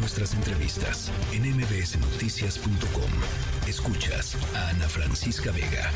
nuestras entrevistas en mbsnoticias.com. Escuchas a Ana Francisca Vega.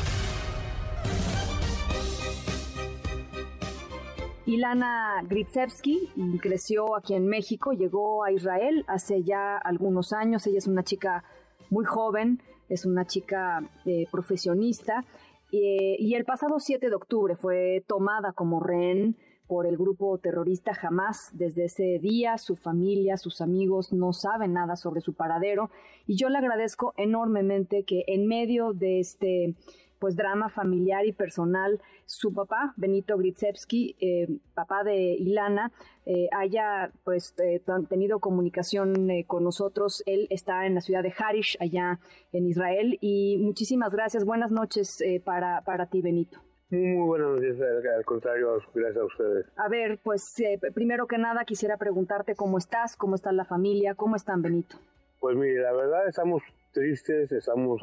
Ilana Gritsevsky creció aquí en México, llegó a Israel hace ya algunos años. Ella es una chica muy joven, es una chica eh, profesionista. Eh, y el pasado 7 de octubre fue tomada como rehén por el grupo terrorista Hamas. Desde ese día su familia, sus amigos no saben nada sobre su paradero y yo le agradezco enormemente que en medio de este pues drama familiar y personal, su papá, Benito Gritsevsky, eh, papá de Ilana, eh, haya pues eh, tenido comunicación con nosotros. Él está en la ciudad de Harish, allá en Israel. Y muchísimas gracias. Buenas noches para, para ti, Benito. Muy buenos días, al contrario, gracias a ustedes. A ver, pues primero que nada quisiera preguntarte cómo estás, cómo está la familia, cómo están, Benito. Pues mire, la verdad estamos tristes, estamos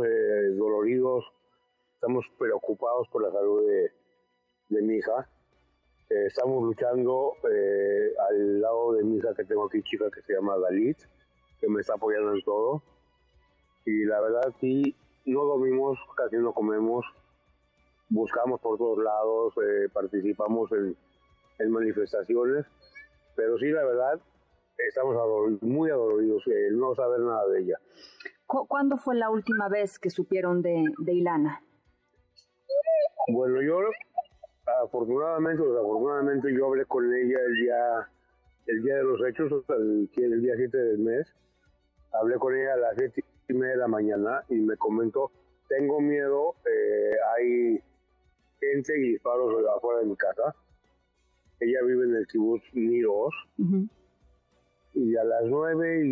doloridos, estamos preocupados por la salud de, mi hija. Eh, estamos luchando eh, al lado de mi hija que tengo aquí, chica, que se llama Dalit, que me está apoyando en todo. Y la verdad, sí, no dormimos, casi no comemos, buscamos por todos lados, eh, participamos en, en, manifestaciones, pero sí, la verdad, estamos muy adoloridos, no saber nada de ella. ¿Cuándo fue la última vez que supieron de, de Ilana? Bueno, yo afortunadamente o desafortunadamente yo hablé con ella el día el día de los hechos, el, el día 7 del mes. Hablé con ella a las 7 y media de la mañana y me comentó, tengo miedo, eh, hay gente y disparos afuera de mi casa. Ella vive en el kibutz Niros. Y a las 9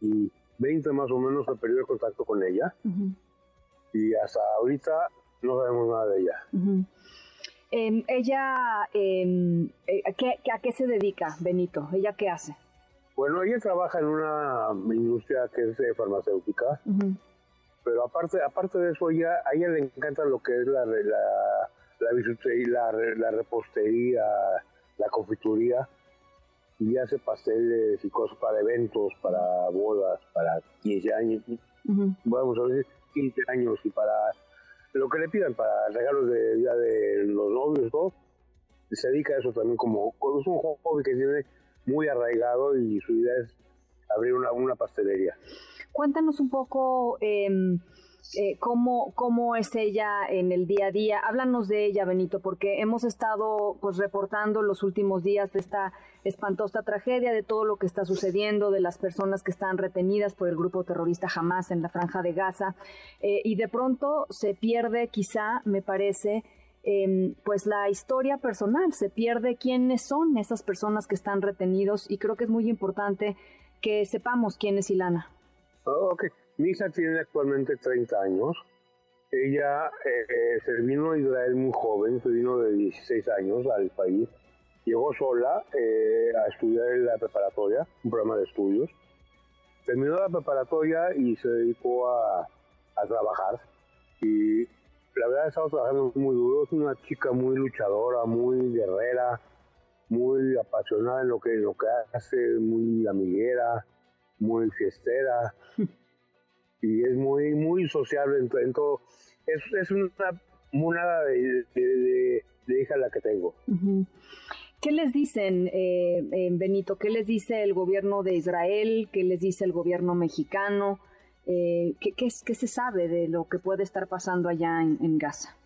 y, 20 más o menos he perdido el contacto con ella. Y hasta ahorita no sabemos nada de ella. Em, ella, eh, ¿a qué se dedica, Benito? ¿Ella qué hace? Bueno, ella trabaja en una industria que es farmacéutica, pero aparte aparte de eso, ella, a ella le encanta lo que es la, la, la, la, repostería, la confituría, y hace pasteles y cosas para eventos, para bodas, para 15 años, vamos a decir 15 años y para lo que le pidan para regalos de día de los novios, todo, se dedica a eso también como, es un hobby que tiene muy arraigado y su idea es abrir una, una pastelería. Cuéntanos un poco eh, eh, cómo, cómo es ella en el día a día. Háblanos de ella, Benito, porque hemos estado pues reportando los últimos días de esta espantosa tragedia, de todo lo que está sucediendo, de las personas que están retenidas por el grupo terrorista Hamas en la franja de Gaza, eh, y de pronto se pierde, quizá, me parece, em, pues la historia personal, se pierde quiénes son esas personas que están retenidos, y creo que es muy importante que sepamos quién es Ilana. Oh, okay. Mi hija tiene actualmente 30 años. Ella eh, eh, se vino a Israel muy joven, se vino de 16 años al país. Llegó sola eh, a estudiar en la preparatoria, un programa de estudios. Terminó la preparatoria y se dedicó a, a trabajar. Y la verdad ha estado trabajando muy duro. Es una chica muy luchadora, muy guerrera, muy apasionada en lo que, en lo que hace, muy amiguera, muy fiestera. y es muy muy sociable en, todo. Es, es una monada de, de, hija la que tengo. ¿Qué les dicen, eh, Benito? ¿Qué les dice el gobierno de Israel? ¿Qué les dice el gobierno mexicano? Eh, ¿qué, qué, qué, se sabe de lo que puede estar pasando allá en, Gaza?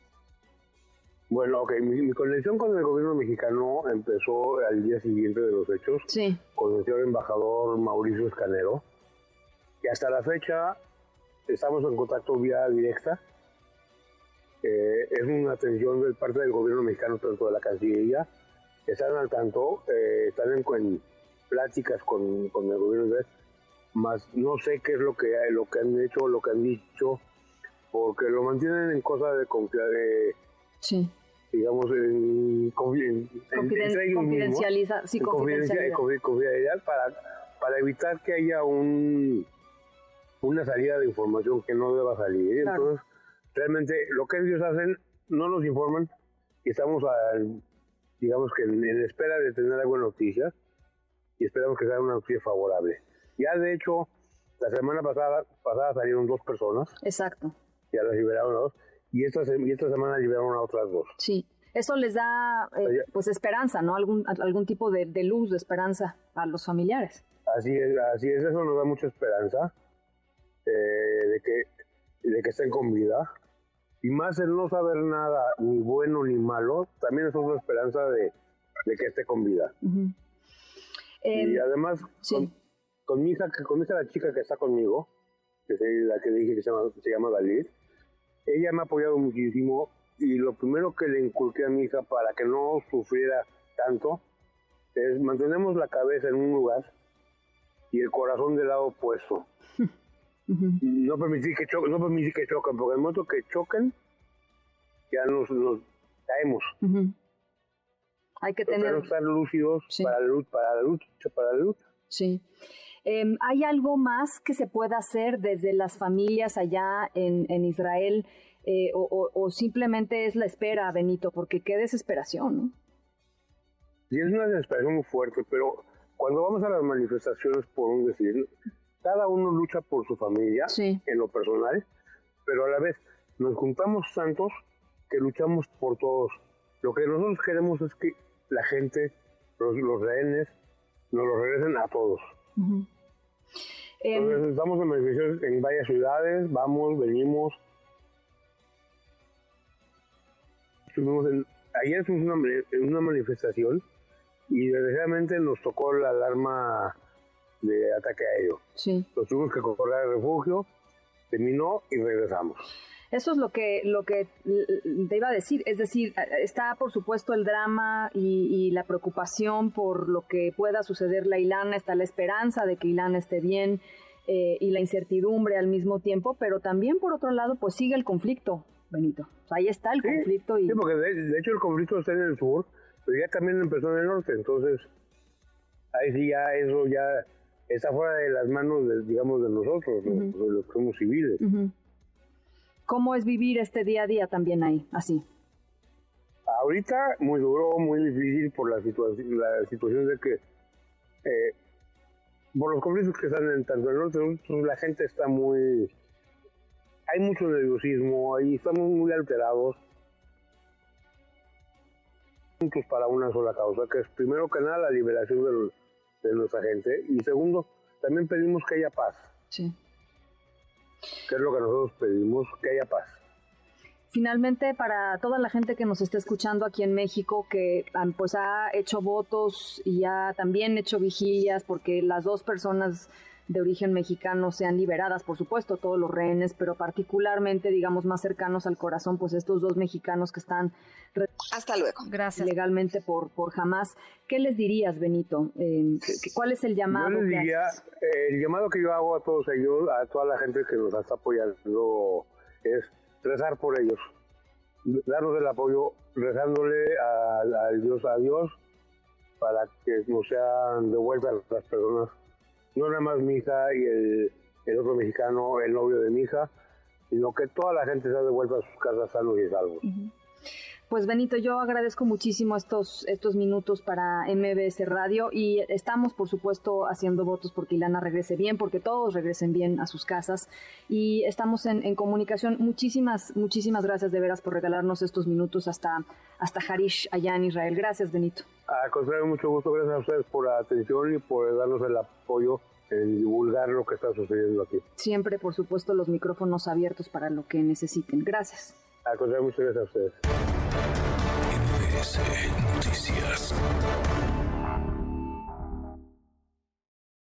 Bueno, ok, mi, conexión con el gobierno mexicano empezó al día siguiente de los hechos, sí. con el señor embajador Mauricio Escanero, y hasta la fecha estamos en contacto vía directa. Eh, es una atención de parte del gobierno mexicano, tanto de la Cancillería, están al tanto, eh, están en, pláticas con, con, el gobierno de más no sé qué es lo que lo que han hecho, lo que han dicho, porque lo mantienen en cosas de confiar, sí. Digamos, en, confidencialidad, sí, confidencialidad para, para evitar que haya un una salida de información que no deba salir. Entonces, realmente lo que ellos hacen no nos informan y estamos, digamos que en, espera de tener alguna noticia y esperamos que sea una noticia favorable. Ya de hecho, la semana pasada, pasada salieron dos personas. Exacto. Ya las liberaron a dos. Y esta, y esta semana liberaron a otras dos. Sí. Eso les da eh, pues esperanza, ¿no? Algún, algún tipo de, luz, de esperanza a los familiares. Así es, así es, eso nos da mucha esperanza eh, de, que, de que estén con vida. Y más el no saber nada, ni bueno ni malo, también es una esperanza de, que esté con vida. y además, con, mi hija, con esa la chica que está conmigo, que es la que dije que se llama, se llama Dalit, ella me ha apoyado muchísimo y lo primero que le inculqué a mi hija para que no sufriera tanto es mantenemos la cabeza en un lugar y el corazón del lado opuesto. No permitir que choquen, no permitir que choquen, porque en el momento que choquen ya nos, caemos. Hay que tener... estar lúcidos para, la lucha, para la lucha, para la lucha. Sí. Em, ¿Hay algo más que se pueda hacer desde las familias allá en, en Israel eh, o, simplemente es la espera, Benito? Porque qué desesperación, ¿no? Sí, es una desesperación muy fuerte, pero cuando vamos a las manifestaciones, por un decir, cada uno lucha por su familia en lo personal, pero a la vez nos juntamos tantos que luchamos por todos. Lo que nosotros queremos es que la gente, los, los rehenes, nos los regresen a todos. Entonces, estamos en manifestaciones en varias ciudades, vamos, venimos, ayer estuvimos en una, manifestación y desgraciadamente nos tocó la alarma de ataque aéreo. Sí. Nos tuvimos que correr al refugio, terminó y regresamos. Eso es lo que, lo que te iba a decir, es decir, está por supuesto el drama y, la preocupación por lo que pueda suceder a Ilana, está la esperanza de que Ilana esté bien eh, y la incertidumbre al mismo tiempo, pero también por otro lado pues sigue el conflicto, Benito. ahí está el conflicto. Y... Sí, porque de, hecho el conflicto está en el sur, pero ya también empezó en el norte, entonces ahí sí ya eso ya está fuera de las manos, de, digamos, de nosotros, los, que somos civiles. ¿Cómo es vivir este día a día también ahí, así? Ahorita muy duro, muy difícil por la, situación la situación de que, eh, por los conflictos que están en tanto el norte, la gente está muy hay mucho nerviosismo, ahí estamos muy alterados. Juntos para una sola causa, que es primero que nada la liberación de, nuestra gente y segundo, también pedimos que haya paz. Sí. Que es lo que nosotros pedimos, que haya paz. Finalmente, para toda la gente que nos está escuchando aquí en México, que pues ha hecho votos y ha también hecho vigilias, porque las dos personas de origen mexicano sean liberadas, por supuesto, todos los rehenes, pero particularmente, digamos, más cercanos al corazón, pues estos dos mexicanos que están hasta luego. Gracias. Legalmente por, por jamás. ¿Qué les dirías, Benito? Eh, ¿Cuál es el llamado? Yo les diría, el llamado que yo hago a todos ellos, a toda la gente que nos está apoyando, es rezar por ellos, darnos el apoyo, rezándole al Dios a Dios para que nos sean devueltas las personas no nada más mi hija y el, otro mexicano, el novio de mi hija, sino que toda la gente se ha devuelto a sus casas sanos y salvos. Pues Benito, yo agradezco muchísimo estos, estos minutos para MBS Radio y estamos, por supuesto, haciendo votos porque Ilana regrese bien, porque todos regresen bien a sus casas y estamos en, comunicación. Muchísimas, muchísimas gracias de veras por regalarnos estos minutos hasta, hasta Harish, allá en Israel. Gracias, Benito. Al contrario, mucho gusto. Gracias a ustedes por la atención y por darnos el apoyo en divulgar lo que está sucediendo aquí. Siempre, por supuesto, los micrófonos abiertos para lo que necesiten. Gracias. Al contrario, muchas gracias a ustedes. MBS Noticias.